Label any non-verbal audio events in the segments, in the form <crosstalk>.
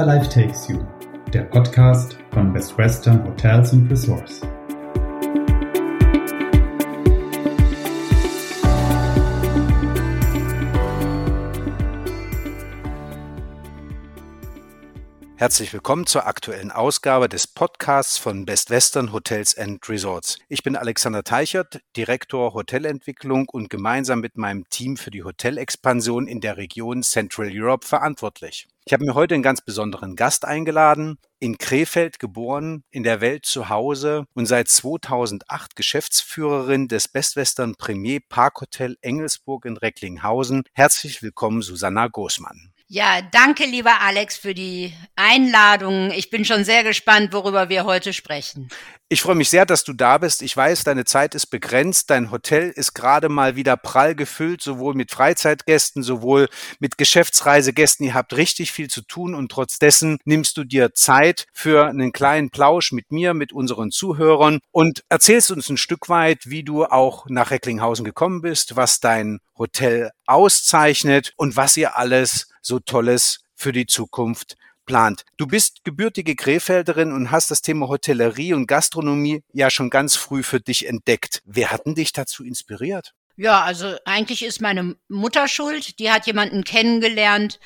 Wherever Life Takes You, der Podcast von Best Western Hotels and Resorts. Herzlich willkommen zur aktuellen Ausgabe des Podcasts von Best Western Hotels and Resorts. Ich bin Alexander Teichert, Direktor Hotelentwicklung und gemeinsam mit meinem Team für die Hotelexpansion in der Region Central Europe verantwortlich. Ich habe mir heute einen ganz besonderen Gast eingeladen, in Krefeld geboren, in der Welt zu Hause und seit 2008 Geschäftsführerin des Best Western Premier Parkhotel Engelsburg in Recklinghausen. Herzlich willkommen, Susanna Großmann. Ja, danke, lieber Alex, für die Einladung. Ich bin schon sehr gespannt, worüber wir heute sprechen. Ich freue mich sehr, dass du da bist. Ich weiß, deine Zeit ist begrenzt. Dein Hotel ist gerade mal wieder prall gefüllt, sowohl mit Freizeitgästen, sowohl mit Geschäftsreisegästen. Ihr habt richtig viel zu tun und trotz dessen nimmst du dir Zeit für einen kleinen Plausch mit mir, mit unseren Zuhörern und erzählst uns ein Stück weit, wie du auch nach Recklinghausen gekommen bist, was dein Hotel auszeichnet und was ihr alles so Tolles für die Zukunft plant. Du bist gebürtige Krefelderin und hast das Thema Hotellerie und Gastronomie ja schon ganz früh für dich entdeckt. Wer hat denn dich dazu inspiriert? Ja, also eigentlich ist meine Mutter schuld. Die hat jemanden kennengelernt,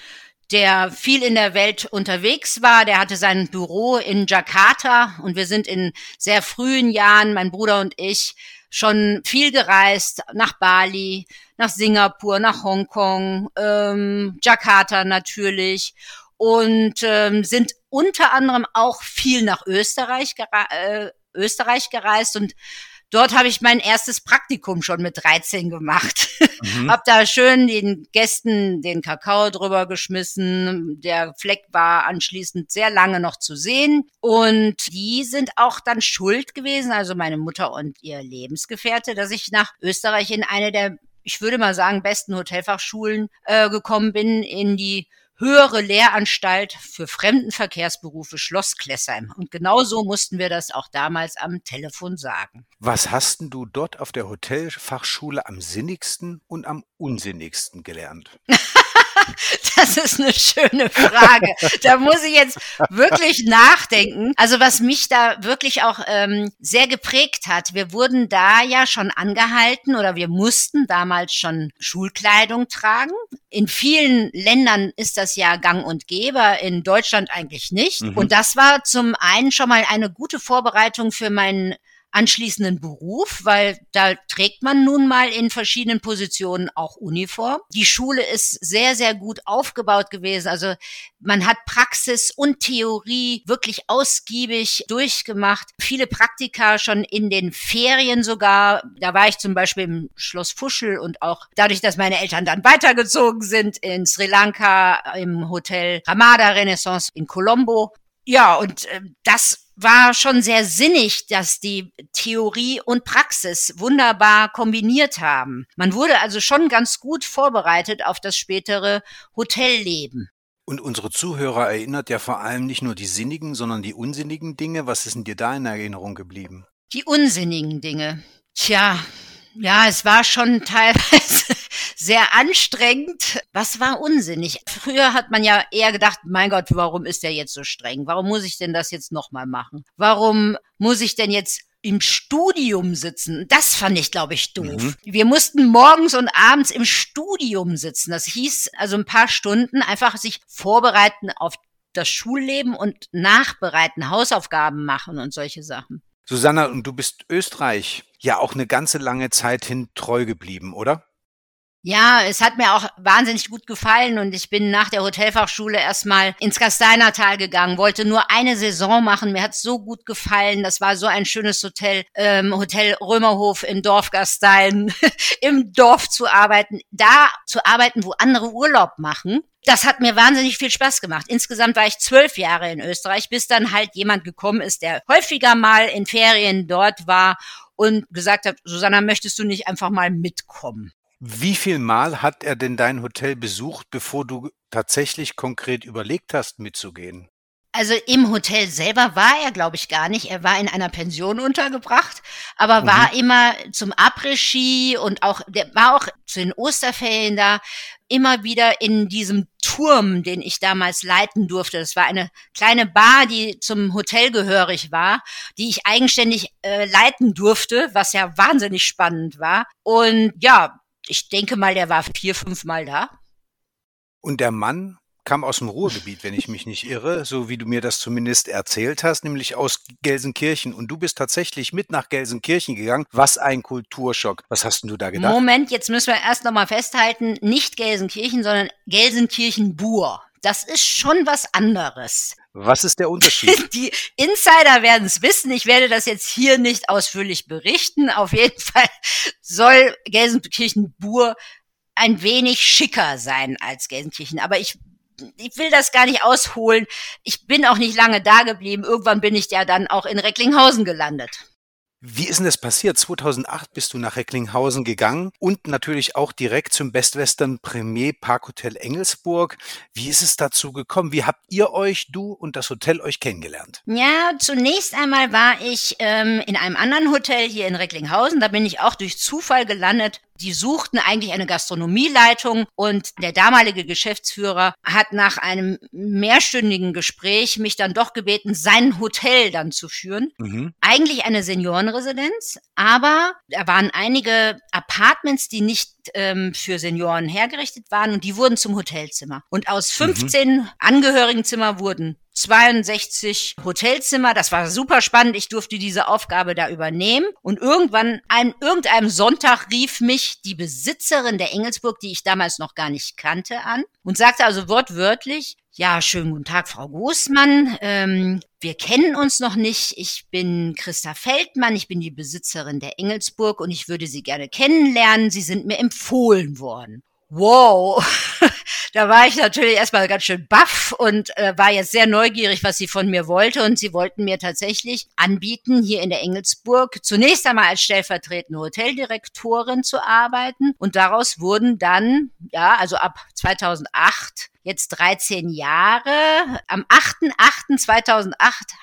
der viel in der Welt unterwegs war. Der hatte sein Büro in Jakarta und wir sind in sehr frühen Jahren, mein Bruder und ich, schon viel gereist, nach Bali, nach Singapur, nach Hongkong, ähm, Jakarta natürlich und ähm, sind unter anderem auch viel nach Österreich, äh, Österreich gereist und Dort habe ich mein erstes Praktikum schon mit 13 gemacht. Mhm. <laughs> hab da schön den Gästen den Kakao drüber geschmissen. Der Fleck war anschließend sehr lange noch zu sehen. Und die sind auch dann schuld gewesen, also meine Mutter und ihr Lebensgefährte, dass ich nach Österreich in eine der, ich würde mal sagen, besten Hotelfachschulen äh, gekommen bin, in die höhere Lehranstalt für Fremdenverkehrsberufe Schloss Klessheim. Und genau so mussten wir das auch damals am Telefon sagen. Was hast denn du dort auf der Hotelfachschule am sinnigsten und am unsinnigsten gelernt? <laughs> <laughs> Das ist eine schöne Frage. Da muss ich jetzt wirklich nachdenken. Also was mich da wirklich auch ähm, sehr geprägt hat, wir wurden da ja schon angehalten oder wir mussten damals schon Schulkleidung tragen. In vielen Ländern ist das ja gang und gäbe, in Deutschland eigentlich nicht. Mhm. Und das war zum einen schon mal eine gute Vorbereitung für meinen anschließenden Beruf, weil da trägt man nun mal in verschiedenen Positionen auch Uniform. Die Schule ist sehr, sehr gut aufgebaut gewesen. Also man hat Praxis und Theorie wirklich ausgiebig durchgemacht. Viele Praktika schon in den Ferien sogar. Da war ich zum Beispiel im Schloss Fuschel und auch dadurch, dass meine Eltern dann weitergezogen sind in Sri Lanka, im Hotel Ramada Renaissance in Colombo. Ja, und äh, das war schon sehr sinnig, dass die Theorie und Praxis wunderbar kombiniert haben. Man wurde also schon ganz gut vorbereitet auf das spätere Hotelleben. Und unsere Zuhörer erinnert ja vor allem nicht nur die sinnigen, sondern die unsinnigen Dinge. Was ist denn dir da in Erinnerung geblieben? Die unsinnigen Dinge. Tja, ja, es war schon <laughs> teilweise sehr anstrengend. Was war unsinnig? Früher hat man ja eher gedacht, mein Gott, warum ist der jetzt so streng? Warum muss ich denn das jetzt nochmal machen? Warum muss ich denn jetzt im Studium sitzen. Das fand ich, glaube ich, doof. Mhm. Wir mussten morgens und abends im Studium sitzen. Das hieß also ein paar Stunden einfach sich vorbereiten auf das Schulleben und nachbereiten, Hausaufgaben machen und solche Sachen. Susanna, und du bist Österreich ja auch eine ganze lange Zeit hin treu geblieben, oder? Ja, es hat mir auch wahnsinnig gut gefallen und ich bin nach der Hotelfachschule erstmal ins Kasteinertal gegangen, wollte nur eine Saison machen. Mir hat's so gut gefallen. Das war so ein schönes Hotel, ähm, Hotel Römerhof im Dorf Gastein, <laughs> im Dorf zu arbeiten, da zu arbeiten, wo andere Urlaub machen. Das hat mir wahnsinnig viel Spaß gemacht. Insgesamt war ich zwölf Jahre in Österreich, bis dann halt jemand gekommen ist, der häufiger mal in Ferien dort war und gesagt hat, Susanna, möchtest du nicht einfach mal mitkommen? Wie viel Mal hat er denn dein Hotel besucht, bevor du tatsächlich konkret überlegt hast, mitzugehen? Also im Hotel selber war er, glaube ich, gar nicht. Er war in einer Pension untergebracht, aber mhm. war immer zum Après-Ski und auch, der war auch zu den Osterferien da, immer wieder in diesem Turm, den ich damals leiten durfte. Das war eine kleine Bar, die zum Hotel gehörig war, die ich eigenständig äh, leiten durfte, was ja wahnsinnig spannend war. Und ja, ich denke mal, der war vier, fünf Mal da. Und der Mann kam aus dem Ruhrgebiet, wenn ich mich nicht irre, so wie du mir das zumindest erzählt hast, nämlich aus Gelsenkirchen. Und du bist tatsächlich mit nach Gelsenkirchen gegangen. Was ein Kulturschock. Was hast denn du da gedacht? Moment, jetzt müssen wir erst nochmal festhalten, nicht Gelsenkirchen, sondern Gelsenkirchen-Bur. Das ist schon was anderes. Was ist der Unterschied? <laughs> Die Insider werden es wissen. Ich werde das jetzt hier nicht ausführlich berichten. Auf jeden Fall soll Gelsenkirchen-Bur ein wenig schicker sein als Gelsenkirchen. Aber ich ich will das gar nicht ausholen. Ich bin auch nicht lange da geblieben. Irgendwann bin ich ja dann auch in Recklinghausen gelandet. Wie ist denn das passiert? 2008 bist du nach Recklinghausen gegangen und natürlich auch direkt zum Best Western Premier Parkhotel Engelsburg. Wie ist es dazu gekommen? Wie habt ihr euch, du und das Hotel euch kennengelernt? Ja, zunächst einmal war ich ähm, in einem anderen Hotel hier in Recklinghausen. Da bin ich auch durch Zufall gelandet die suchten eigentlich eine Gastronomieleitung und der damalige Geschäftsführer hat nach einem mehrstündigen Gespräch mich dann doch gebeten, sein Hotel dann zu führen. Mhm. Eigentlich eine Seniorenresidenz, aber da waren einige Apartments, die nicht ähm, für Senioren hergerichtet waren und die wurden zum Hotelzimmer. Und aus 15 mhm. Angehörigenzimmer wurden 62 Hotelzimmer. Das war super spannend. Ich durfte diese Aufgabe da übernehmen. Und irgendwann, an irgendeinem Sonntag rief mich die Besitzerin der Engelsburg, die ich damals noch gar nicht kannte, an und sagte also wortwörtlich, ja, schönen guten Tag, Frau Großmann. Ähm, wir kennen uns noch nicht. Ich bin Christa Feldmann. Ich bin die Besitzerin der Engelsburg und ich würde Sie gerne kennenlernen. Sie sind mir empfohlen worden. Wow, <laughs> da war ich natürlich erstmal ganz schön baff und äh, war jetzt sehr neugierig, was sie von mir wollte. Und sie wollten mir tatsächlich anbieten, hier in der Engelsburg zunächst einmal als stellvertretende Hoteldirektorin zu arbeiten. Und daraus wurden dann, ja, also ab 2008 jetzt 13 Jahre. Am 8.8.2008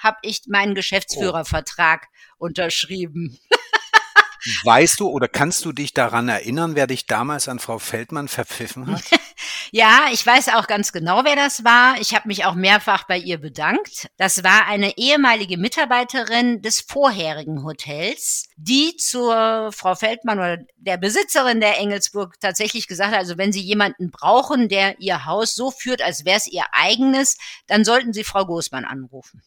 habe ich meinen Geschäftsführervertrag oh. unterschrieben. <laughs> Weißt du oder kannst du dich daran erinnern, wer dich damals an Frau Feldmann verpfiffen hat? <laughs> ja, ich weiß auch ganz genau, wer das war. Ich habe mich auch mehrfach bei ihr bedankt. Das war eine ehemalige Mitarbeiterin des vorherigen Hotels, die zur Frau Feldmann oder der Besitzerin der Engelsburg tatsächlich gesagt hat, also wenn Sie jemanden brauchen, der Ihr Haus so führt, als wäre es Ihr eigenes, dann sollten Sie Frau Großmann anrufen.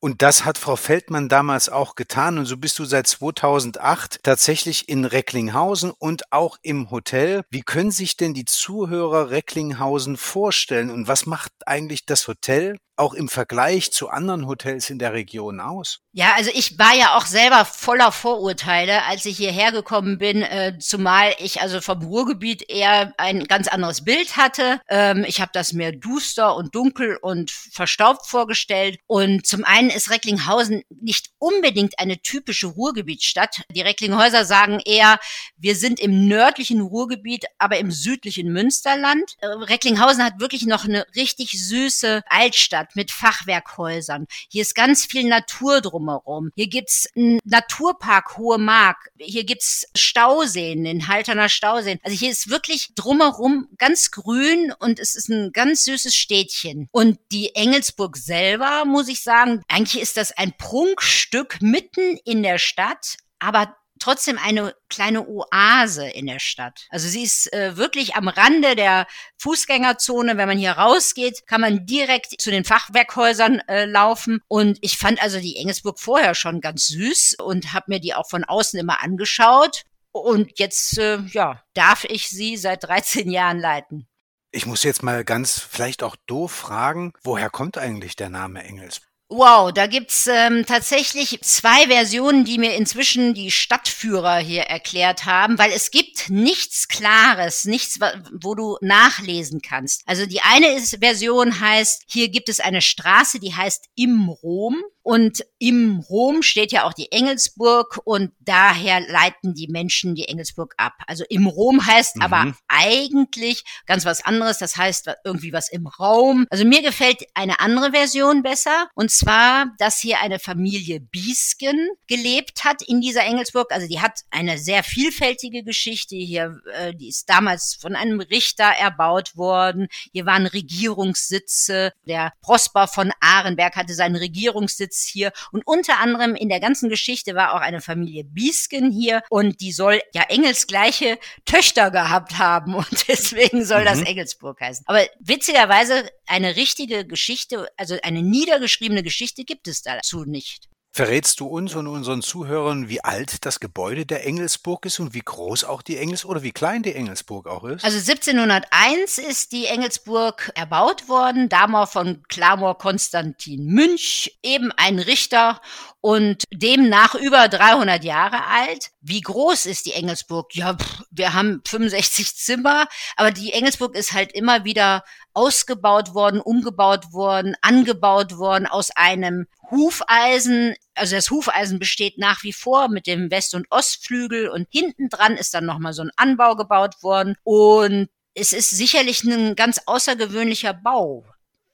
Und das hat Frau Feldmann damals auch getan. Und so bist du seit 2008 tatsächlich in Recklinghausen und auch im Hotel. Wie können sich denn die Zuhörer Recklinghausen vorstellen? Und was macht eigentlich das Hotel auch im Vergleich zu anderen Hotels in der Region aus? Ja, also ich war ja auch selber voller Vorurteile, als ich hierher gekommen bin, äh, zumal ich also vom Ruhrgebiet eher ein ganz anderes Bild hatte. Ähm, ich habe das mehr duster und dunkel und verstaubt vorgestellt. Und zum einen ist Recklinghausen nicht unbedingt eine typische Ruhrgebietsstadt. Die Recklinghäuser sagen eher, wir sind im nördlichen Ruhrgebiet, aber im südlichen Münsterland. Äh, Recklinghausen hat wirklich noch eine richtig süße Altstadt mit Fachwerkhäusern. Hier ist ganz viel Natur drum drumherum. Hier gibt's einen Naturpark Hohe Mark. Hier gibt's Stauseen, den Halterner Stauseen. Also hier ist wirklich drumherum ganz grün und es ist ein ganz süßes Städtchen. Und die Engelsburg selber, muss ich sagen, eigentlich ist das ein Prunkstück mitten in der Stadt, aber trotzdem eine kleine Oase in der Stadt. Also sie ist äh, wirklich am Rande der Fußgängerzone. Wenn man hier rausgeht, kann man direkt zu den Fachwerkhäusern äh, laufen. Und ich fand also die Engelsburg vorher schon ganz süß und habe mir die auch von außen immer angeschaut. Und jetzt, äh, ja, darf ich sie seit 13 Jahren leiten. Ich muss jetzt mal ganz vielleicht auch doof fragen, woher kommt eigentlich der Name Engelsburg? Wow, da gibt's ähm, tatsächlich zwei Versionen, die mir inzwischen die Stadtführer hier erklärt haben, weil es gibt nichts Klares, nichts, wo du nachlesen kannst. Also die eine ist, Version heißt, hier gibt es eine Straße, die heißt Im Rom Und im Rom steht ja auch die Engelsburg und daher leiten die Menschen die Engelsburg ab. Also im Rom heißt mhm. aber eigentlich ganz was anderes. Das heißt irgendwie was im Raum. Also mir gefällt eine andere Version besser. Und zwar, dass hier eine Familie Biesken gelebt hat in dieser Engelsburg. Also die hat eine sehr vielfältige Geschichte hier. Äh, die ist damals von einem Richter erbaut worden. Hier waren Regierungssitze. Der Prosper von Arenberg hatte seinen Regierungssitz hier. Und unter anderem in der ganzen Geschichte war auch eine Familie Biesken hier. Und die soll ja engelsgleiche Töchter gehabt haben. Und <laughs> deswegen soll mhm. das Engelsburg heißen. Aber witzigerweise eine richtige Geschichte, also eine niedergeschriebene Geschichte gibt es dazu nicht. Verrätst du uns und unseren Zuhörern, wie alt das Gebäude der Engelsburg ist und wie groß auch die Engels oder wie klein die Engelsburg auch ist? Also 1701 ist die Engelsburg erbaut worden, damals von Klamor Konstantin Münch, eben ein Richter und demnach über 300 Jahre alt. Wie groß ist die Engelsburg? Ja, wir haben 65 Zimmer, aber die Engelsburg ist halt immer wieder ausgebaut worden, umgebaut worden, angebaut worden aus einem Hufeisen. Also das Hufeisen besteht nach wie vor mit dem West- und Ostflügel und hinten dran ist dann nochmal so ein Anbau gebaut worden und es ist sicherlich ein ganz außergewöhnlicher Bau.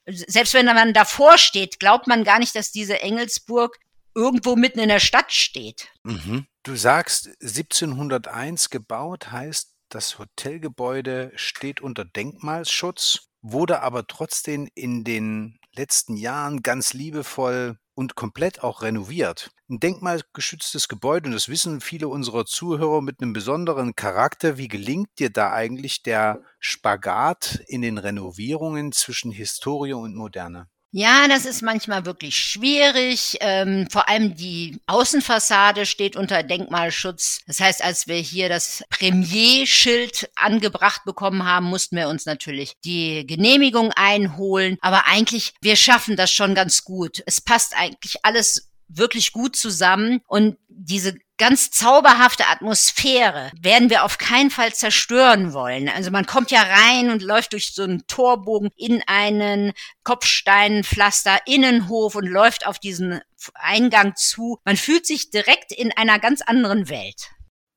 Selbst wenn man davor steht, glaubt man gar nicht, dass diese Engelsburg irgendwo mitten in der Stadt steht. Mhm. Du sagst 1701 gebaut, heißt das Hotelgebäude steht unter Denkmalschutz wurde aber trotzdem in den letzten Jahren ganz liebevoll und komplett auch renoviert. Ein denkmalgeschütztes Gebäude, und das wissen viele unserer Zuhörer mit einem besonderen Charakter. Wie gelingt dir da eigentlich der Spagat in den Renovierungen zwischen Historie und Moderne? Ja, das ist manchmal wirklich schwierig. Ähm, vor allem die Außenfassade steht unter Denkmalschutz. Das heißt, als wir hier das Premierschild angebracht bekommen haben, mussten wir uns natürlich die Genehmigung einholen. Aber eigentlich, wir schaffen das schon ganz gut. Es passt eigentlich alles wirklich gut zusammen und diese ganz zauberhafte Atmosphäre werden wir auf keinen Fall zerstören wollen. Also man kommt ja rein und läuft durch so einen Torbogen in einen Kopfsteinpflaster Innenhof und läuft auf diesen Eingang zu. Man fühlt sich direkt in einer ganz anderen Welt.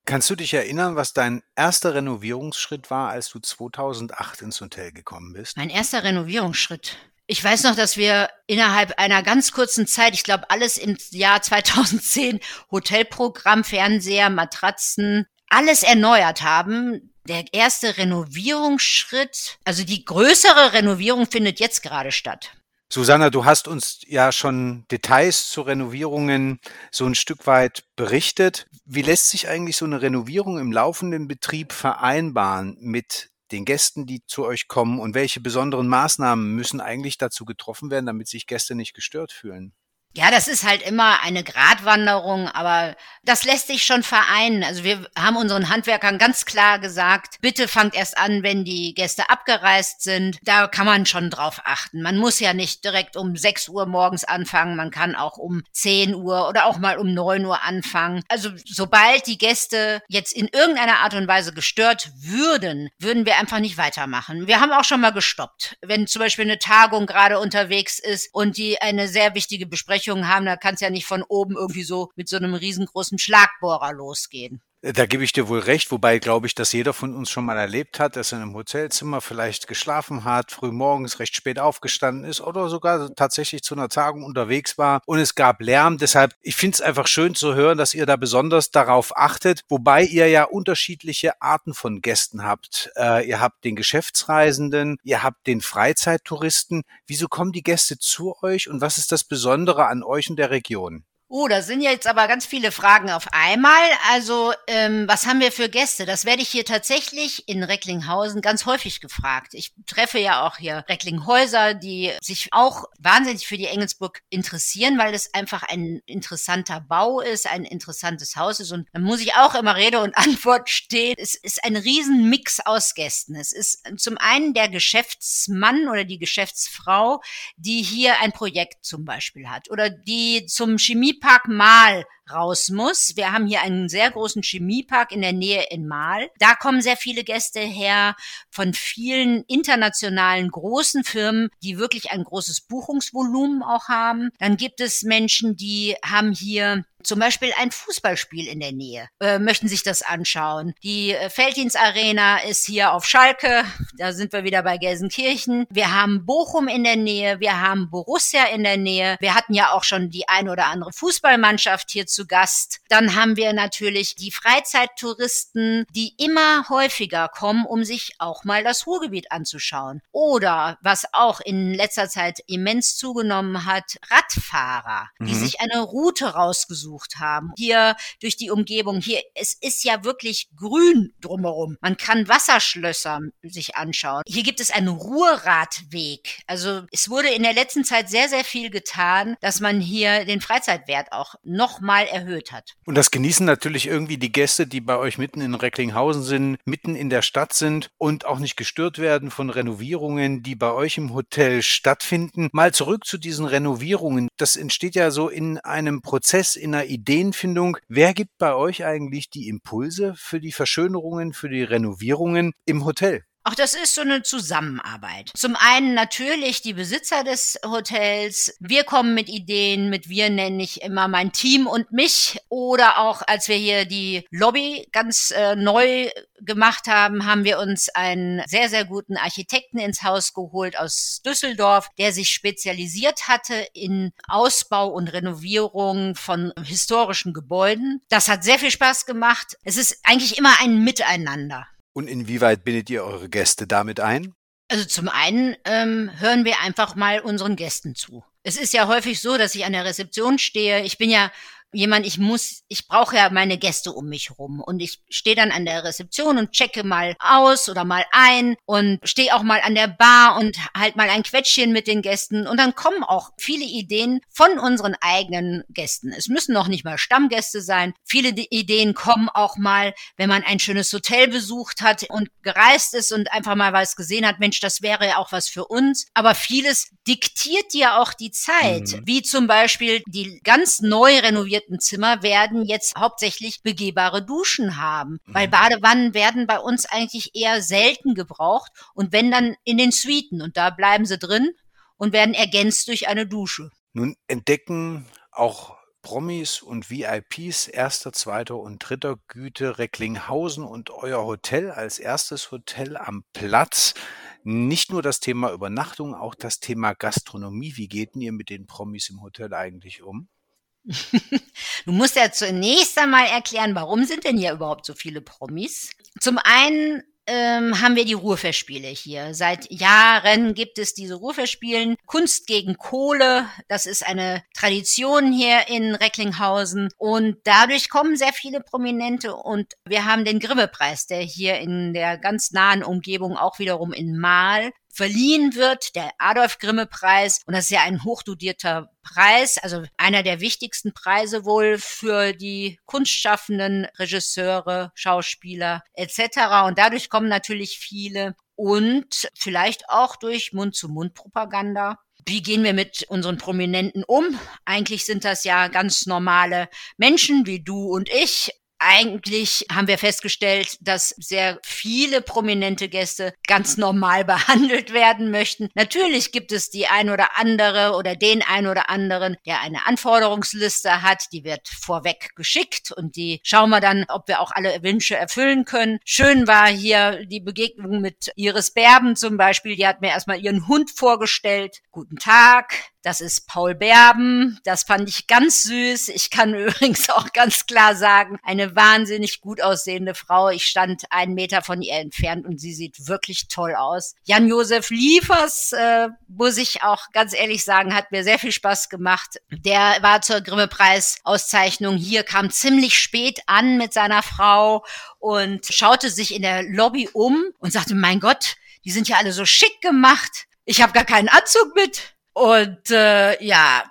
Kannst du dich erinnern, was dein erster Renovierungsschritt war, als du 2008 ins Hotel gekommen bist? Mein erster Renovierungsschritt. Ich weiß noch, dass wir innerhalb einer ganz kurzen Zeit, ich glaube alles im Jahr 2010, Hotelprogramm, Fernseher, Matratzen, alles erneuert haben. Der erste Renovierungsschritt, also die größere Renovierung findet jetzt gerade statt. Susanna, du hast uns ja schon Details zu Renovierungen so ein Stück weit berichtet. Wie lässt sich eigentlich so eine Renovierung im laufenden Betrieb vereinbaren mit den Gästen, die zu euch kommen und welche besonderen Maßnahmen müssen eigentlich dazu getroffen werden, damit sich Gäste nicht gestört fühlen? Ja, das ist halt immer eine Gratwanderung, aber das lässt sich schon vereinen. Also wir haben unseren Handwerkern ganz klar gesagt, bitte fangt erst an, wenn die Gäste abgereist sind. Da kann man schon drauf achten. Man muss ja nicht direkt um 6 Uhr morgens anfangen. Man kann auch um 10 Uhr oder auch mal um 9 Uhr anfangen. Also sobald die Gäste jetzt in irgendeiner Art und Weise gestört würden, würden wir einfach nicht weitermachen. Wir haben auch schon mal gestoppt. Wenn zum Beispiel eine Tagung gerade unterwegs ist und die eine sehr wichtige Besprechung Besprechungen haben, da kann es ja nicht von oben irgendwie so mit so einem riesengroßen Schlagbohrer losgehen. Da gebe ich dir wohl recht, wobei glaube ich, dass jeder von uns schon mal erlebt hat, dass er in einem Hotelzimmer vielleicht geschlafen hat, früh morgens recht spät aufgestanden ist oder sogar tatsächlich zu einer Tagung unterwegs war und es gab Lärm. Deshalb, ich finde es einfach schön zu hören, dass ihr da besonders darauf achtet, wobei ihr ja unterschiedliche Arten von Gästen habt. Äh, ihr habt den Geschäftsreisenden, ihr habt den Freizeittouristen. Wieso kommen die Gäste zu euch und was ist das Besondere an euch und der Region? Oh, da sind jetzt aber ganz viele Fragen auf einmal. Also, ähm, was haben wir für Gäste? Das werde ich hier tatsächlich in Recklinghausen ganz häufig gefragt. Ich treffe ja auch hier Recklinghäuser, die sich auch wahnsinnig für die Engelsburg interessieren, weil es einfach ein interessanter Bau ist, ein interessantes Haus ist. Und dann muss ich auch immer Rede und <laughs> Antwort stehen. Es ist ein Riesenmix aus Gästen. Es ist zum einen der Geschäftsmann oder die Geschäftsfrau, die hier ein Projekt zum Beispiel hat oder die zum Chemie Chemiepark Mal raus muss. Wir haben hier einen sehr großen Chemiepark in der Nähe in Mahl. Da kommen sehr viele Gäste her von vielen internationalen großen Firmen, die wirklich ein großes Buchungsvolumen auch haben. Dann gibt es Menschen, die haben hier zum Beispiel ein Fußballspiel in der Nähe, äh, möchten sich das anschauen. Die äh, Arena ist hier auf Schalke, da sind wir wieder bei Gelsenkirchen. Wir haben Bochum in der Nähe, wir haben Borussia in der Nähe. Wir hatten ja auch schon die ein oder andere Fußballmannschaft hier zu Gast. Dann haben wir natürlich die Freizeittouristen, die immer häufiger kommen, um sich auch mal das Ruhrgebiet anzuschauen. Oder was auch in letzter Zeit immens zugenommen hat, Radfahrer, die mhm. sich eine Route rausgesucht haben. Hier durch die Umgebung, hier, es ist ja wirklich grün drumherum. Man kann Wasserschlösser sich anschauen. Hier gibt es einen Ruhrradweg. Also es wurde in der letzten Zeit sehr, sehr viel getan, dass man hier den Freizeitwert auch nochmal erhöht hat. Und das genießen natürlich irgendwie die Gäste, die bei euch mitten in Recklinghausen sind, mitten in der Stadt sind und auch nicht gestört werden von Renovierungen, die bei euch im Hotel stattfinden. Mal zurück zu diesen Renovierungen. Das entsteht ja so in einem Prozess, in einer Ideenfindung. Wer gibt bei euch eigentlich die Impulse für die Verschönerungen, für die Renovierungen im Hotel? Auch das ist so eine Zusammenarbeit. Zum einen natürlich die Besitzer des Hotels. Wir kommen mit Ideen, mit wir nenne ich immer mein Team und mich. Oder auch als wir hier die Lobby ganz äh, neu gemacht haben, haben wir uns einen sehr, sehr guten Architekten ins Haus geholt aus Düsseldorf, der sich spezialisiert hatte in Ausbau und Renovierung von historischen Gebäuden. Das hat sehr viel Spaß gemacht. Es ist eigentlich immer ein Miteinander. Und inwieweit bindet ihr eure Gäste damit ein? Also zum einen ähm, hören wir einfach mal unseren Gästen zu. Es ist ja häufig so, dass ich an der Rezeption stehe. Ich bin ja jemand, ich muss, ich brauche ja meine Gäste um mich rum und ich stehe dann an der Rezeption und checke mal aus oder mal ein und stehe auch mal an der Bar und halt mal ein Quetschchen mit den Gästen und dann kommen auch viele Ideen von unseren eigenen Gästen. Es müssen noch nicht mal Stammgäste sein. Viele Ideen kommen auch mal, wenn man ein schönes Hotel besucht hat und gereist ist und einfach mal was gesehen hat, Mensch, das wäre ja auch was für uns. Aber vieles diktiert dir auch die Zeit, mhm. wie zum Beispiel die ganz neu renovierten renovierten Zimmer werden jetzt hauptsächlich begehbare Duschen haben, mhm. weil Badewannen werden bei uns eigentlich eher selten gebraucht und wenn dann in den Suiten und da bleiben sie drin und werden ergänzt durch eine Dusche. Nun entdecken auch Promis und VIPs erster, zweiter und dritter Güte Recklinghausen und euer Hotel als erstes Hotel am Platz. Nicht nur das Thema Übernachtung, auch das Thema Gastronomie. Wie geht denn ihr mit den Promis im Hotel eigentlich um? Du musst ja zunächst einmal erklären, warum sind denn hier überhaupt so viele Promis? Zum einen ähm, haben wir die Ruhrfestspiele hier. Seit Jahren gibt es diese Ruhrfestspielen. Kunst gegen Kohle, das ist eine Tradition hier in Recklinghausen. Und dadurch kommen sehr viele Prominente und wir haben den Grimme-Preis, der hier in der ganz nahen Umgebung auch wiederum in Mahl verliehen wird, der Adolf Grimme Preis. Und das ist ja ein hochdotierter Preis, also einer der wichtigsten Preise wohl für die kunstschaffenden Regisseure, Schauspieler etc. Und dadurch kommen natürlich viele und vielleicht auch durch Mund-zu-Mund-Propaganda. Wie gehen wir mit unseren Prominenten um? Eigentlich sind das ja ganz normale Menschen wie du und ich, eigentlich haben wir festgestellt, dass sehr viele prominente Gäste ganz normal <laughs> behandelt werden möchten. Natürlich gibt es die ein oder andere oder den ein oder anderen, der eine Anforderungsliste hat, die wird vorweg geschickt und die schauen wir dann, ob wir auch alle Wünsche erfüllen können. Schön war hier die Begegnung mit Iris Berben zum Beispiel. Die hat mir erstmal ihren Hund vorgestellt. Guten Tag, das ist Paul Berben. Das fand ich ganz süß. Ich kann <laughs> übrigens auch ganz klar sagen, eine wahnsinnig gut aussehende Frau. Ich stand einen Meter von ihr entfernt und sie sieht wirklich toll aus. Jan-Josef Liefers, äh, muss ich auch ganz ehrlich sagen, hat mir sehr viel Spaß gemacht. Der war zur Grimme-Preis-Auszeichnung hier, kam ziemlich spät an mit seiner Frau und schaute sich in der Lobby um und sagte, mein Gott, die sind ja alle so schick gemacht. Ich habe gar keinen Anzug mit. Und äh, ja,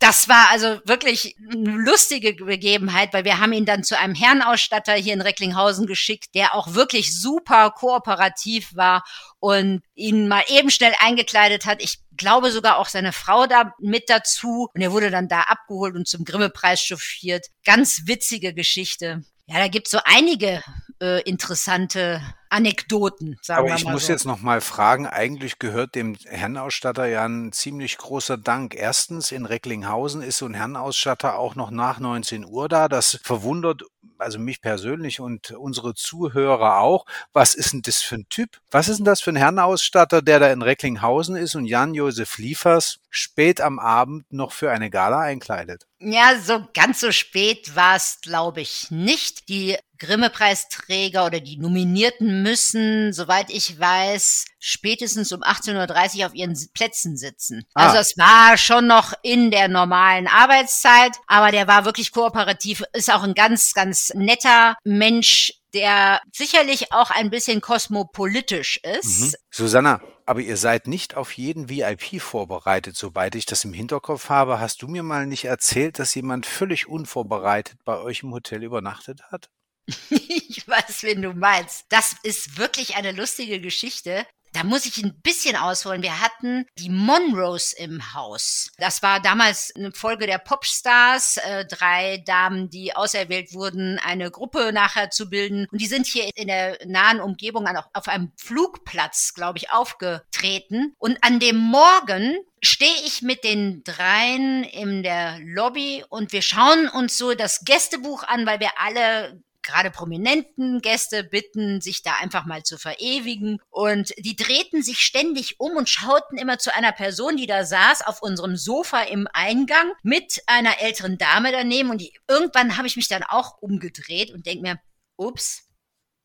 Das war also wirklich eine lustige Begebenheit, weil wir haben ihn dann zu einem Herrenausstatter hier in Recklinghausen geschickt, der auch wirklich super kooperativ war und ihn mal eben schnell eingekleidet hat. Ich glaube sogar auch seine Frau da mit dazu. Und er wurde dann da abgeholt und zum Grimme-Preis chauffiert. Ganz witzige Geschichte. Ja, da gibt's so einige äh, interessante Anekdoten, sagen Aber wir mal ich muss so. jetzt noch mal fragen, eigentlich gehört dem Herrenausstatter ja ein ziemlich großer Dank. Erstens, in Recklinghausen ist so ein Herrenausstatter auch noch nach 19 Uhr da. Das verwundert also mich persönlich und unsere Zuhörer auch. Was ist denn das für ein Typ? Was ist denn das für ein Herrenausstatter, der da in Recklinghausen ist und Jan-Josef Liefers spät am Abend noch für eine Gala einkleidet? Ja, so ganz so spät war es, glaube ich, nicht. Die Grimme-Preisträger oder die Nominierten müssen, soweit ich weiß, spätestens um 18.30 Uhr auf ihren Plätzen sitzen. Ah. Also es war schon noch in der normalen Arbeitszeit, aber der war wirklich kooperativ, ist auch ein ganz, ganz netter Mensch, der sicherlich auch ein bisschen kosmopolitisch ist. Mhm. Susanna, aber ihr seid nicht auf jeden VIP vorbereitet, soweit ich das im Hinterkopf habe. Hast du mir mal nicht erzählt, dass jemand völlig unvorbereitet bei euch im Hotel übernachtet hat? <laughs> ich weiß, wen du meinst. Das ist wirklich eine lustige Geschichte. Da muss ich ein bisschen ausholen. Wir hatten die Monroes im Haus. Das war damals eine Folge der Popstars. Äh, drei Damen, die auserwählt wurden, eine Gruppe nachher zu bilden. Und die sind hier in der nahen Umgebung auf einem Flugplatz, glaube ich, aufgetreten. Und an dem Morgen stehe ich mit den dreien in der Lobby und wir schauen uns so das Gästebuch an, weil wir alle gerade prominenten Gäste bitten, sich da einfach mal zu verewigen. Und die drehten sich ständig um und schauten immer zu einer Person, die da saß auf unserem Sofa im Eingang mit einer älteren Dame daneben. Und die, irgendwann habe ich mich dann auch umgedreht und denke mir, ups,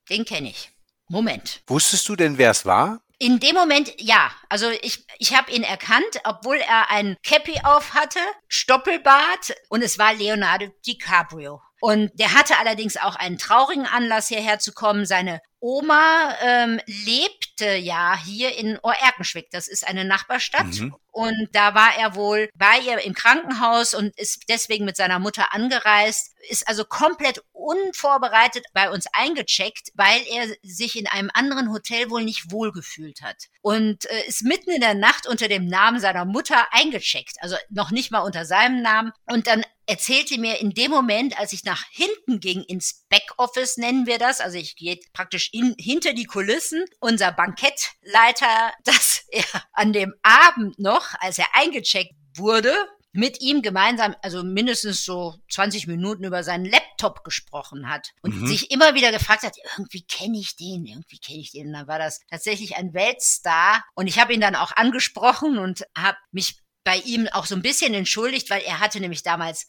den kenne ich. Moment. Wusstest du denn, wer es war? In dem Moment, ja. Also ich, ich habe ihn erkannt, obwohl er ein Cappy auf hatte, Stoppelbart und es war Leonardo DiCaprio. Und der hatte allerdings auch einen traurigen Anlass hierher zu kommen. Seine Oma ähm, lebte ja hier in Oerkenschwick. Das ist eine Nachbarstadt. Mhm. Und da war er wohl bei ihr im Krankenhaus und ist deswegen mit seiner Mutter angereist, ist also komplett unvorbereitet bei uns eingecheckt, weil er sich in einem anderen Hotel wohl nicht wohlgefühlt hat. Und äh, ist mitten in der Nacht unter dem Namen seiner Mutter eingecheckt. Also noch nicht mal unter seinem Namen. Und dann erzählte mir in dem Moment, als ich nach hinten ging, ins Backoffice nennen wir das, also ich gehe praktisch in, hinter die Kulissen, unser Bankettleiter, <laughs> dass er an dem Abend noch, als er eingecheckt wurde, mit ihm gemeinsam, also mindestens so 20 Minuten über seinen Laptop gesprochen hat und mhm. sich immer wieder gefragt hat, irgendwie kenne ich den, irgendwie kenne ich den. Und dann war das tatsächlich ein Weltstar und ich habe ihn dann auch angesprochen und habe mich bei ihm auch so ein bisschen entschuldigt, weil er hatte nämlich damals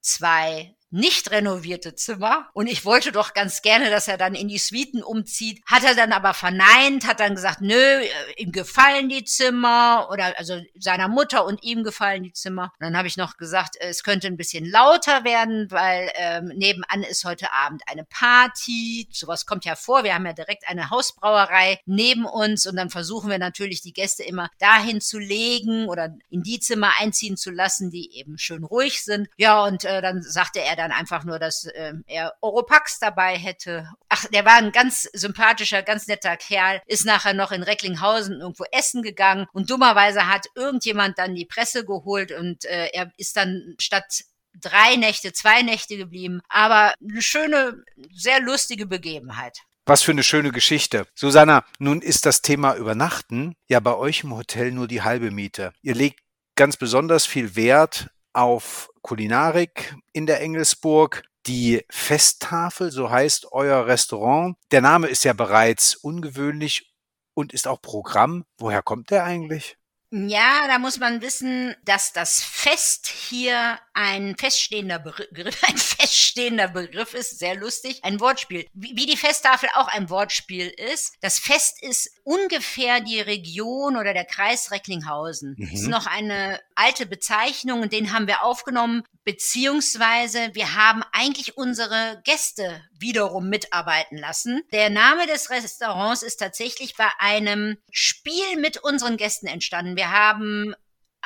zwei nicht renovierte Zimmer und ich wollte doch ganz gerne, dass er dann in die Suiten umzieht. Hat er dann aber verneint, hat dann gesagt, nö, äh, ihm gefallen die Zimmer oder also seiner Mutter und ihm gefallen die Zimmer. Und dann habe ich noch gesagt, es könnte ein bisschen lauter werden, weil ähm, nebenan ist heute Abend eine Party. Sowas kommt ja vor. Wir haben ja direkt eine Hausbrauerei neben uns und dann versuchen wir natürlich die Gäste immer dahin zu legen oder in die Zimmer einziehen zu lassen, die eben schön ruhig sind. Ja, und äh, dann sagte er dann einfach nur, dass äh, er Oropax dabei hätte. Ach, der war ein ganz sympathischer, ganz netter Kerl, ist nachher noch in Recklinghausen irgendwo essen gegangen und dummerweise hat irgendjemand dann die Presse geholt und äh, er ist dann statt drei Nächte, zwei Nächte geblieben. Aber eine schöne, sehr lustige Begebenheit. Was für eine schöne Geschichte. Susanna, nun ist das Thema Übernachten ja bei euch im Hotel nur die halbe Miete. Ihr legt ganz besonders viel Wert auf Kulinarik in der Engelsburg. Die Festtafel, so heißt euer Restaurant. Der Name ist ja bereits ungewöhnlich und ist auch Programm. Woher kommt der eigentlich? Ja, da muss man wissen, dass das Fest hier ein feststehender Begriff, <laughs> ein feststehender Begriff ist, sehr lustig, ein Wortspiel. Wie, wie die Festtafel auch ein Wortspiel ist. Das Fest ist ungefähr die Region oder der Kreis Recklinghausen. Mhm. Ist noch eine alte Bezeichnung und den haben wir aufgenommen, beziehungsweise wir haben eigentlich unsere Gäste wiederum mitarbeiten lassen. Der Name des Restaurants ist tatsächlich bei einem Spiel mit unseren Gästen entstanden. Wir haben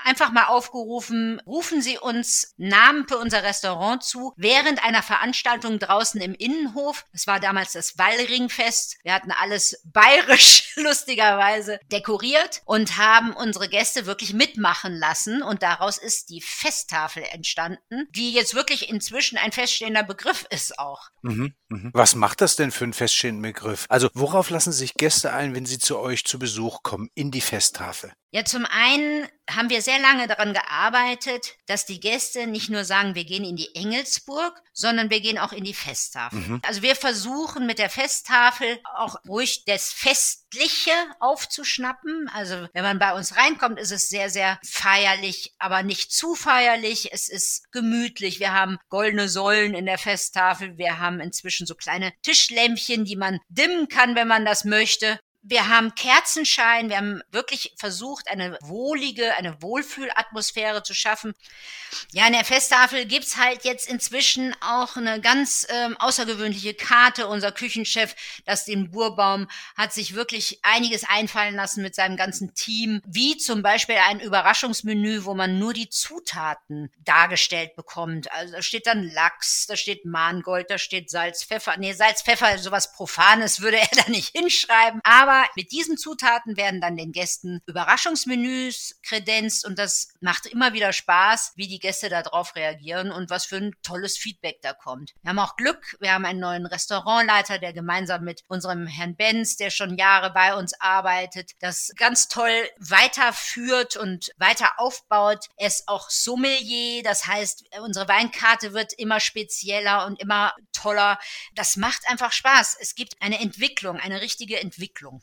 einfach mal aufgerufen, rufen Sie uns Namen für unser Restaurant zu während einer Veranstaltung draußen im Innenhof. Es war damals das Wallringfest. Wir hatten alles bayerisch <laughs> lustigerweise dekoriert und haben unsere Gäste wirklich mitmachen lassen und daraus ist die Festtafel entstanden, die jetzt wirklich inzwischen ein feststehender Begriff ist auch. Mhm, mh. Was macht das denn für einen feststehenden Begriff? Also worauf lassen sich Gäste ein, wenn sie zu euch zu Besuch kommen in die Festtafel? Ja, zum einen haben wir sehr lange daran gearbeitet, dass die Gäste nicht nur sagen, wir gehen in die Engelsburg, sondern wir gehen auch in die Festtafel. Mhm. Also wir versuchen mit der Festtafel auch ruhig das Festliche aufzuschnappen. Also wenn man bei uns reinkommt, ist es sehr, sehr feierlich, aber nicht zu feierlich. Es ist gemütlich. Wir haben goldene Säulen in der Festtafel. Wir haben inzwischen so kleine Tischlämpchen, die man dimmen kann, wenn man das möchte. Wir haben Kerzenschein, wir haben wirklich versucht, eine wohlige, eine Wohlfühlatmosphäre zu schaffen. Ja, in der Festtafel gibt's halt jetzt inzwischen auch eine ganz ähm, außergewöhnliche Karte. Unser Küchenchef, das den Burbaum, hat sich wirklich einiges einfallen lassen mit seinem ganzen Team, wie zum Beispiel ein Überraschungsmenü, wo man nur die Zutaten dargestellt bekommt. Also da steht dann Lachs, da steht Mahngold, da steht Salz, Pfeffer. Nee, Salz, Pfeffer, sowas Profanes würde er <laughs> da nicht hinschreiben. Aber aber mit diesen Zutaten werden dann den Gästen Überraschungsmenüs kredenzt und das macht immer wieder Spaß, wie die Gäste darauf reagieren und was für ein tolles Feedback da kommt. Wir haben auch Glück, wir haben einen neuen Restaurantleiter, der gemeinsam mit unserem Herrn Benz, der schon Jahre bei uns arbeitet, das ganz toll weiterführt und weiter aufbaut. Er ist auch Sommelier, das heißt, unsere Weinkarte wird immer spezieller und immer toller. Das macht einfach Spaß. Es gibt eine Entwicklung, eine richtige Entwicklung.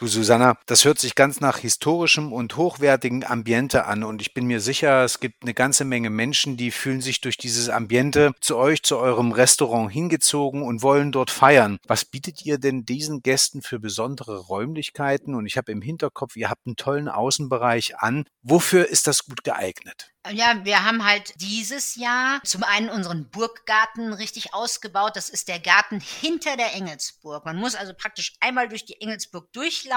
Du Susanna, das hört sich ganz nach historischem und hochwertigem Ambiente an und ich bin mir sicher, es gibt eine ganze Menge Menschen, die fühlen sich durch dieses Ambiente zu euch, zu eurem Restaurant hingezogen und wollen dort feiern. Was bietet ihr denn diesen Gästen für besondere Räumlichkeiten? Und ich habe im Hinterkopf, ihr habt einen tollen Außenbereich an. Wofür ist das gut geeignet? Ja, wir haben halt dieses Jahr zum einen unseren Burggarten richtig ausgebaut. Das ist der Garten hinter der Engelsburg. Man muss also praktisch einmal durch die Engelsburg durchlaufen,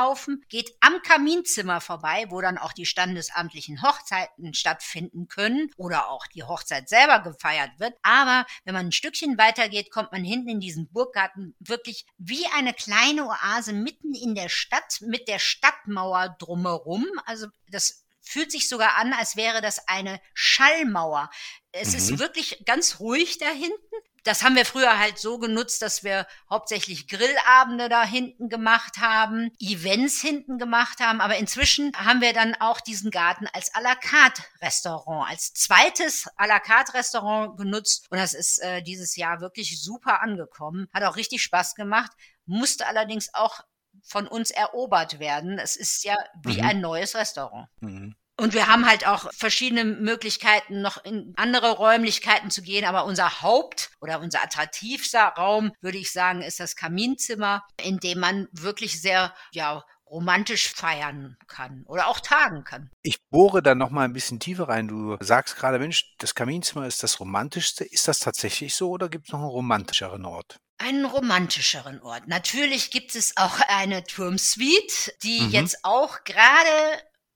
geht am Kaminzimmer vorbei, wo dann auch die standesamtlichen Hochzeiten stattfinden können oder auch die Hochzeit selber gefeiert wird. Aber wenn man ein Stückchen weiter geht, kommt man hinten in diesen Burggarten wirklich wie eine kleine Oase mitten in der Stadt mit der Stadtmauer drumherum. Also das fühlt sich sogar an, als wäre das eine Schallmauer. Es mhm. ist wirklich ganz ruhig da hinten. Das haben wir früher halt so genutzt, dass wir hauptsächlich Grillabende da hinten gemacht haben, Events hinten gemacht haben. Aber inzwischen haben wir dann auch diesen Garten als à la carte Restaurant, als zweites à la carte Restaurant genutzt. Und das ist äh, dieses Jahr wirklich super angekommen. Hat auch richtig Spaß gemacht. Musste allerdings auch von uns erobert werden. Es ist ja wie mhm. ein neues Restaurant. Mhm. Und wir haben halt auch verschiedene Möglichkeiten, noch in andere Räumlichkeiten zu gehen. Aber unser Haupt- oder unser attraktivster Raum, würde ich sagen, ist das Kaminzimmer, in dem man wirklich sehr, ja, romantisch feiern kann oder auch tagen kann. Ich bohre da noch mal ein bisschen tiefer rein. Du sagst gerade, Mensch, das Kaminzimmer ist das romantischste. Ist das tatsächlich so oder gibt es noch einen romantischeren Ort? einen romantischeren Ort. Natürlich gibt es auch eine Turmsuite, die mhm. jetzt auch gerade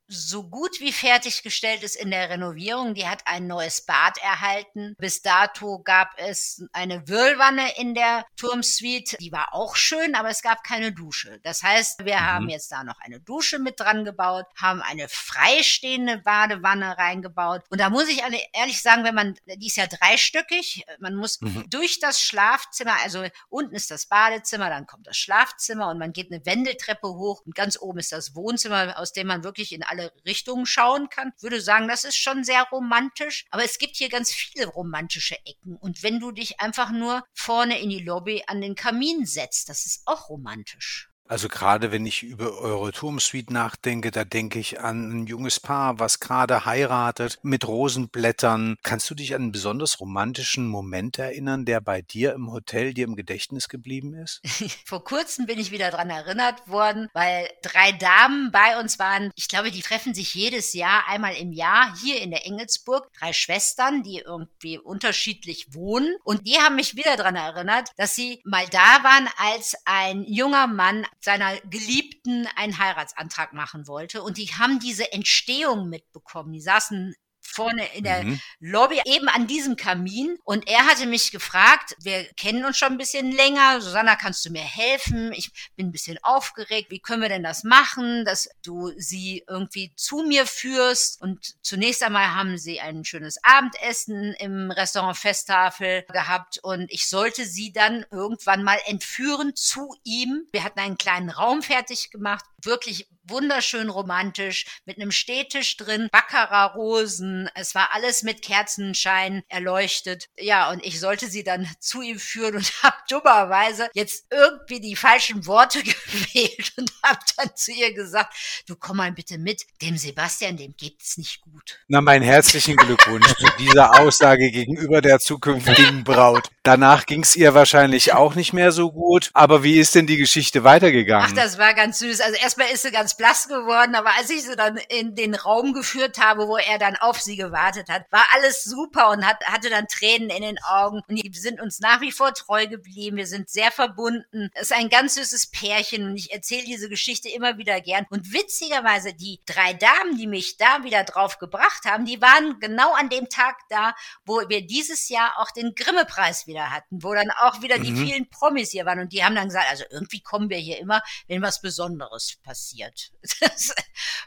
so gut wie fertiggestellt ist in der Renovierung. Die hat ein neues Bad erhalten. Bis dato gab es eine Whirlwanne in der Turmsuite. Die war auch schön, aber es gab keine Dusche. Das heißt, wir mhm. haben jetzt da noch eine Dusche mit dran gebaut, haben eine freistehende Badewanne reingebaut. Und da muss ich ehrlich sagen, wenn man, die ist ja dreistöckig, man muss mhm. durch das Schlafzimmer, also unten ist das Badezimmer, dann kommt das Schlafzimmer und man geht eine Wendeltreppe hoch und ganz oben ist das Wohnzimmer, aus dem man wirklich in alle alle Richtungen schauen kann. Ich würde sagen, das ist schon sehr romantisch. Aber es gibt hier ganz viele romantische Ecken. Und wenn du dich einfach nur vorne in die Lobby an den Kamin setzt, das ist auch romantisch. Also gerade wenn ich über eure Turmsuite nachdenke, da denke ich an ein junges Paar, was gerade heiratet mit Rosenblättern. Kannst du dich an einen besonders romantischen Moment erinnern, der bei dir im Hotel dir im Gedächtnis geblieben ist? <laughs> Vor kurzem bin ich wieder dran erinnert worden, weil drei Damen bei uns waren. Ich glaube, die treffen sich jedes Jahr einmal im Jahr hier in der Engelsburg. Drei Schwestern, die irgendwie unterschiedlich wohnen. Und die haben mich wieder dran erinnert, dass sie mal da waren, als ein junger Mann seiner Geliebten einen Heiratsantrag machen wollte. Und die haben diese Entstehung mitbekommen. Die saßen vorne in der mhm. Lobby, eben an diesem Kamin. Und er hatte mich gefragt, wir kennen uns schon ein bisschen länger. Susanna, kannst du mir helfen? Ich bin ein bisschen aufgeregt. Wie können wir denn das machen, dass du sie irgendwie zu mir führst? Und zunächst einmal haben sie ein schönes Abendessen im Restaurant Festtafel gehabt und ich sollte sie dann irgendwann mal entführen zu ihm. Wir hatten einen kleinen Raum fertig gemacht, wirklich wunderschön romantisch mit einem Stehtisch drin, Baccarat-Rosen. Es war alles mit Kerzenschein erleuchtet. Ja, und ich sollte sie dann <laughs> zu ihm führen und <laughs> habe dummerweise jetzt irgendwie die falschen Worte <laughs> gewählt und habe dann zu ihr gesagt, du komm mal bitte mit, dem Sebastian, dem geht's nicht gut. Na, meinen herzlichen Glückwunsch zu dieser Aussage gegenüber der zukünftigen Braut. Danach ging's ihr wahrscheinlich auch nicht mehr so gut. Aber wie ist denn die Geschichte weitergegangen? Ach, das war ganz süß. Also erstmal ist sie ganz blass geworden, aber als ich sie dann in den Raum geführt habe, wo er dann auf sie gewartet hat, war alles super und hat, hatte dann Tränen in den Augen. Und die sind uns nach wie vor treu geblieben. Wir sind sehr verbunden. Es ist ein ganz süßes Pärchen und ich erzähle diese Geschichte immer wieder gern. Und witzigerweise, die drei Damen, die mich da wieder drauf gebracht haben, die waren genau an dem Tag da, wo wir dieses Jahr auch den Grimme-Preis wieder hatten, wo dann auch wieder mhm. die vielen Promis hier waren. Und die haben dann gesagt, also irgendwie kommen wir hier immer, wenn was Besonderes passiert. <laughs> Das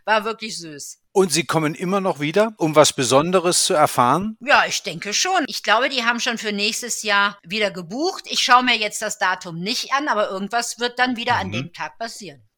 war wirklich süß. Und Sie kommen immer noch wieder, um was Besonderes zu erfahren? Ja, ich denke schon. Ich glaube, die haben schon für nächstes Jahr wieder gebucht. Ich schaue mir jetzt das Datum nicht an, aber irgendwas wird dann wieder mhm. an dem Tag passieren.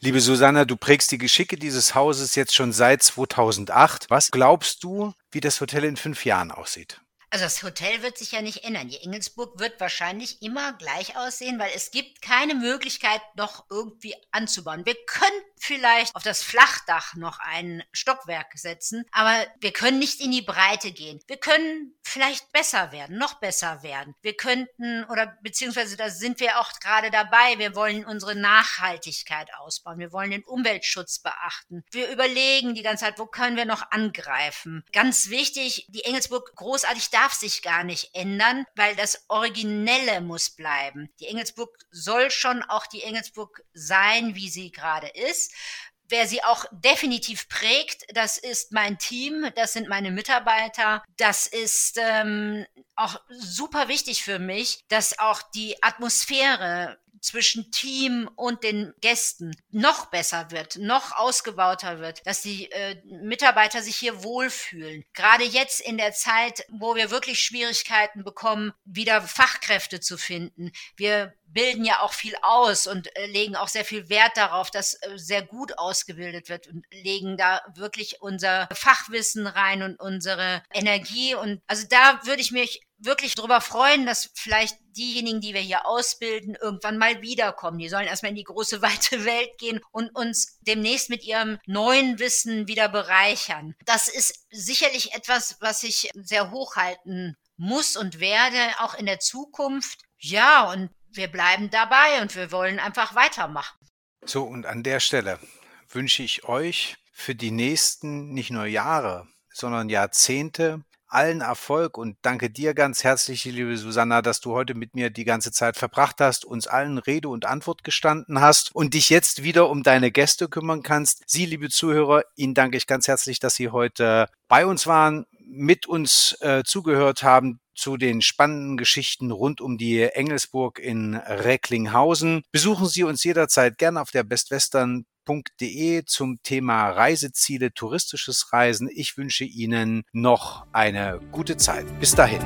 Liebe Susanna, du prägst die Geschicke dieses Hauses jetzt schon seit 2008. Was glaubst du, wie das Hotel in fünf Jahren aussieht? Also das Hotel wird sich ja nicht ändern. Die Engelsburg wird wahrscheinlich immer gleich aussehen, weil es gibt keine Möglichkeit, noch irgendwie anzubauen. Wir können vielleicht auf das Flachdach noch ein Stockwerk setzen, aber wir können nicht in die Breite gehen. Wir können vielleicht besser werden, noch besser werden. Wir könnten, oder beziehungsweise da sind wir auch gerade dabei, wir wollen unsere Nachhaltigkeit ausbauen, wir wollen den Umweltschutz beachten. Wir überlegen die ganze Zeit, wo können wir noch angreifen. Ganz wichtig, die Engelsburg großartig darf sich gar nicht ändern, weil das Originelle muss bleiben. Die Engelsburg soll schon auch die Engelsburg sein, wie sie gerade ist. Wer sie auch definitiv prägt, das ist mein Team, das sind meine Mitarbeiter. Das ist ähm, auch super wichtig für mich, dass auch die Atmosphäre zwischen Team und den Gästen noch besser wird, noch ausgebauter wird, dass die äh, Mitarbeiter sich hier wohlfühlen. Gerade jetzt in der Zeit, wo wir wirklich Schwierigkeiten bekommen, wieder Fachkräfte zu finden. Wir bilden ja auch viel aus und äh, legen auch sehr viel Wert darauf, dass äh, sehr gut ausgebildet wird und legen da wirklich unser Fachwissen rein und unsere Energie. Und also da würde ich mich wirklich darüber freuen, dass vielleicht diejenigen, die wir hier ausbilden, irgendwann mal wiederkommen. Die sollen erstmal in die große, <laughs> weite Welt gehen und uns demnächst mit ihrem neuen Wissen wieder bereichern. Das ist sicherlich etwas, was ich sehr hochhalten muss und werde, auch in der Zukunft. Ja, und wir bleiben dabei und wir wollen einfach weitermachen. So, und an der Stelle wünsche ich euch für die nächsten nicht nur Jahre, sondern Jahrzehnte allen Erfolg und danke dir ganz herzlich, liebe Susanna, dass du heute mit mir die ganze Zeit verbracht hast, uns allen Rede und Antwort gestanden hast und dich jetzt wieder um deine Gäste kümmern kannst. Sie, liebe Zuhörer, Ihnen danke ich ganz herzlich, dass Sie heute bei uns waren, mit uns äh, zugehört haben zu den spannenden Geschichten rund um die Engelsburg in Recklinghausen. Besuchen Sie uns jederzeit gerne auf der bestwestern.de zum Thema Reiseziele, touristisches Reisen. Ich wünsche Ihnen noch eine gute Zeit. Bis dahin.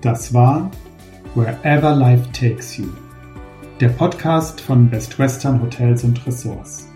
Das war Wherever Life Takes You, der Podcast von Best Western Hotels und Ressorts.